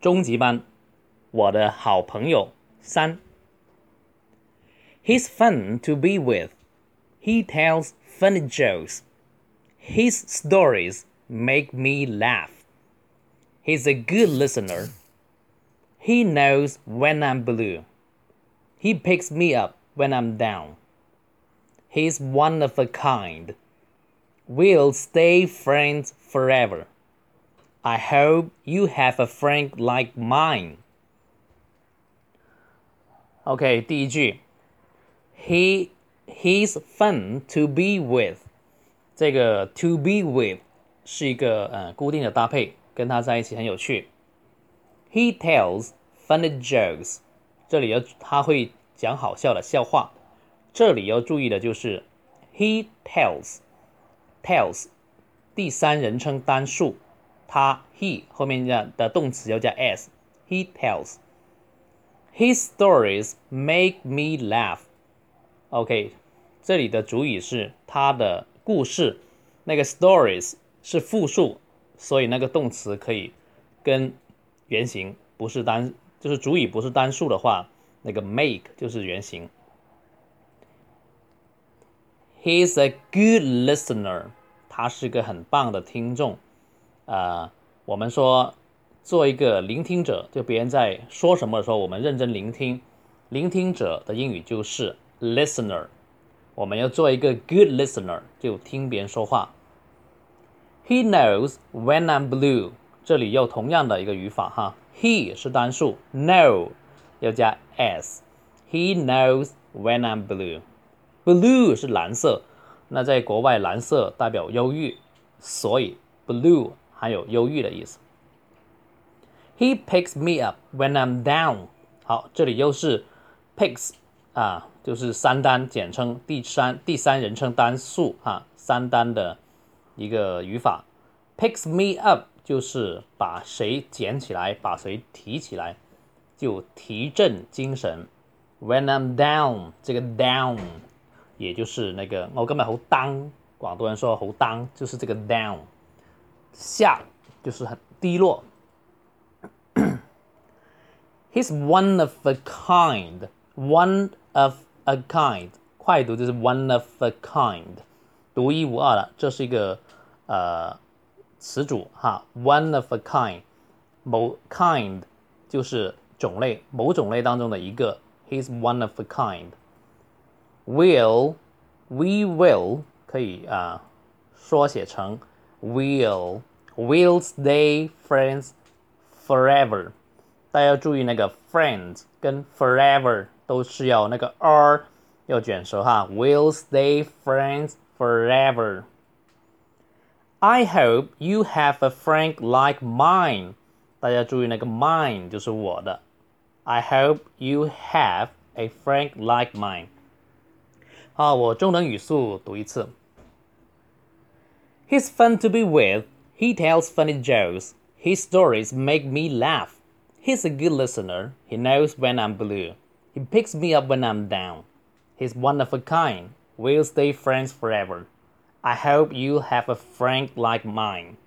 中级班，我的好朋友三。He's fun to be with. He tells funny jokes. His stories make me laugh. He's a good listener. He knows when I'm blue. He picks me up when I'm down. He's one of a kind. We'll stay friends forever. I hope you have a friend like mine. OK，第一句，He he's fun to be with。这个 to be with 是一个呃固定的搭配，跟他在一起很有趣。He tells funny jokes。这里要他会讲好笑的笑话。这里要注意的就是 he tells tells 第三人称单数， 他 he 后面加的动词要加 s。He tells his stories make me laugh。OK，这里的主语是他的故事，那个 stories 是复数，所以那个动词可以跟原形不是单，就是主语不是单数的话，那个 make 就是原形。He's a good listener，他是个很棒的听众。啊，我们说做一个聆听者，就别人在说什么的时候，我们认真聆听。聆听者的英语就是 listener。我们要做一个 good listener，就听别人说话。He knows when I'm blue，这里又同样的一个语法哈。He 是单数，know 要加 s。He knows when I'm blue。Blue 是蓝色，那在国外蓝色代表忧郁，所以 blue 还有忧郁的意思。He picks me up when I'm down。好，这里又是 picks 啊。就是三单简称第三第三人称单数啊，三单的一个语法。Picks me up 就是把谁捡起来，把谁提起来，就提振精神。When I'm down，这个 down 也就是那个我根本好 down，广东人说好 down 就是这个 down，下就是很低落。He's one of a kind，one of a kind，快读就是 one of a kind，独一无二的，这是一个呃词组哈，one of a kind，某 kind 就是种类，某种类当中的一个，he's one of a kind。Will we will 可以啊缩写成 will will stay friends forever。大家要注意那个 friends 跟 forever。都是要那个 r 要卷舌哈，will stay friends forever。I hope you have a friend like mine。大家注意那个 mine 就是我的。I hope you have a friend like mine。好，我中等语速读一次。 He's fun to be with. He tells funny jokes. His stories make me laugh. He's a good listener. He knows when I'm blue. He picks me up when I'm down. He's one of a kind. We'll stay friends forever. I hope you have a friend like mine.